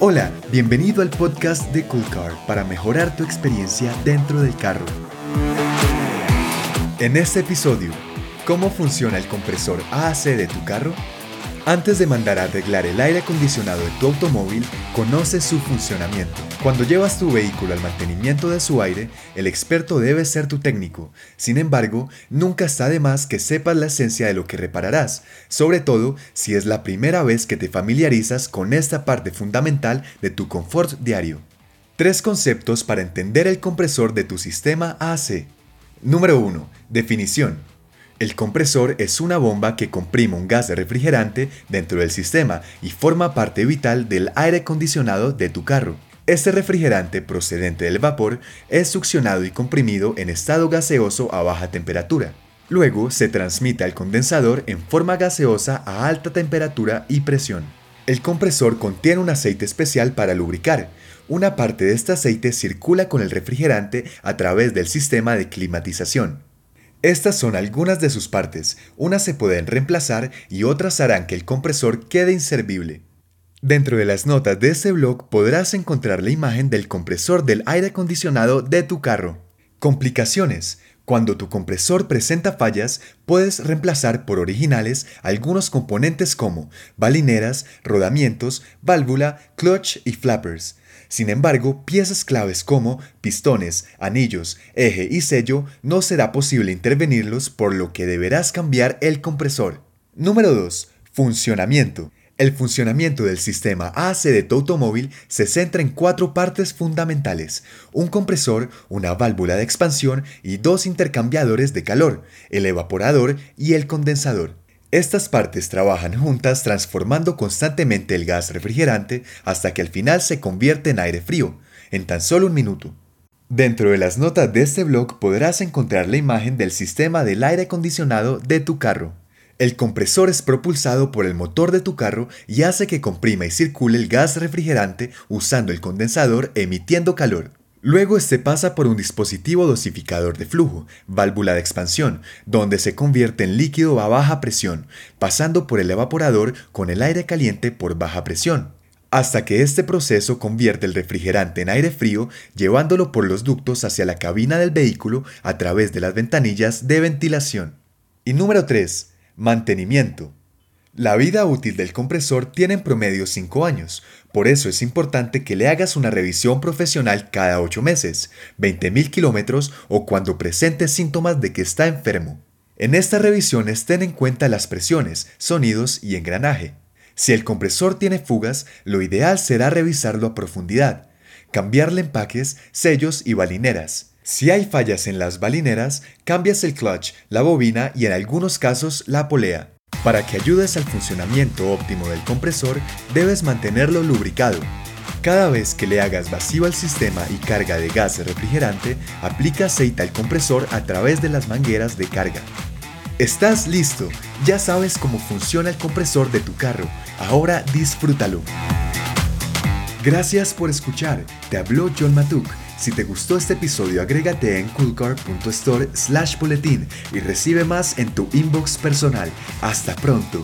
Hola, bienvenido al podcast de Cool Car para mejorar tu experiencia dentro del carro. En este episodio, ¿cómo funciona el compresor AAC de tu carro? Antes de mandar a arreglar el aire acondicionado de tu automóvil, conoce su funcionamiento. Cuando llevas tu vehículo al mantenimiento de su aire, el experto debe ser tu técnico. Sin embargo, nunca está de más que sepas la esencia de lo que repararás, sobre todo si es la primera vez que te familiarizas con esta parte fundamental de tu confort diario. Tres conceptos para entender el compresor de tu sistema AC. Número 1. Definición. El compresor es una bomba que comprime un gas de refrigerante dentro del sistema y forma parte vital del aire acondicionado de tu carro. Este refrigerante procedente del vapor es succionado y comprimido en estado gaseoso a baja temperatura. Luego se transmite al condensador en forma gaseosa a alta temperatura y presión. El compresor contiene un aceite especial para lubricar. Una parte de este aceite circula con el refrigerante a través del sistema de climatización. Estas son algunas de sus partes, unas se pueden reemplazar y otras harán que el compresor quede inservible. Dentro de las notas de este blog podrás encontrar la imagen del compresor del aire acondicionado de tu carro. Complicaciones. Cuando tu compresor presenta fallas, puedes reemplazar por originales algunos componentes como balineras, rodamientos, válvula, clutch y flappers. Sin embargo, piezas claves como pistones, anillos, eje y sello no será posible intervenirlos por lo que deberás cambiar el compresor. Número 2. Funcionamiento. El funcionamiento del sistema AC de tu automóvil se centra en cuatro partes fundamentales, un compresor, una válvula de expansión y dos intercambiadores de calor, el evaporador y el condensador. Estas partes trabajan juntas transformando constantemente el gas refrigerante hasta que al final se convierte en aire frío, en tan solo un minuto. Dentro de las notas de este blog podrás encontrar la imagen del sistema del aire acondicionado de tu carro. El compresor es propulsado por el motor de tu carro y hace que comprima y circule el gas refrigerante usando el condensador emitiendo calor. Luego este pasa por un dispositivo dosificador de flujo, válvula de expansión, donde se convierte en líquido a baja presión, pasando por el evaporador con el aire caliente por baja presión, hasta que este proceso convierte el refrigerante en aire frío, llevándolo por los ductos hacia la cabina del vehículo a través de las ventanillas de ventilación. Y número 3. Mantenimiento. La vida útil del compresor tiene en promedio 5 años, por eso es importante que le hagas una revisión profesional cada 8 meses, 20.000 kilómetros o cuando presente síntomas de que está enfermo. En estas revisiones ten en cuenta las presiones, sonidos y engranaje. Si el compresor tiene fugas, lo ideal será revisarlo a profundidad, cambiarle empaques, sellos y balineras. Si hay fallas en las balineras, cambias el clutch, la bobina y en algunos casos la polea. Para que ayudes al funcionamiento óptimo del compresor, debes mantenerlo lubricado. Cada vez que le hagas vacío al sistema y carga de gas refrigerante, aplica aceite al compresor a través de las mangueras de carga. ¿Estás listo? Ya sabes cómo funciona el compresor de tu carro. Ahora disfrútalo. Gracias por escuchar. Te habló John Matuk si te gustó este episodio, agrégate en coolcar.store slash boletín y recibe más en tu inbox personal. Hasta pronto.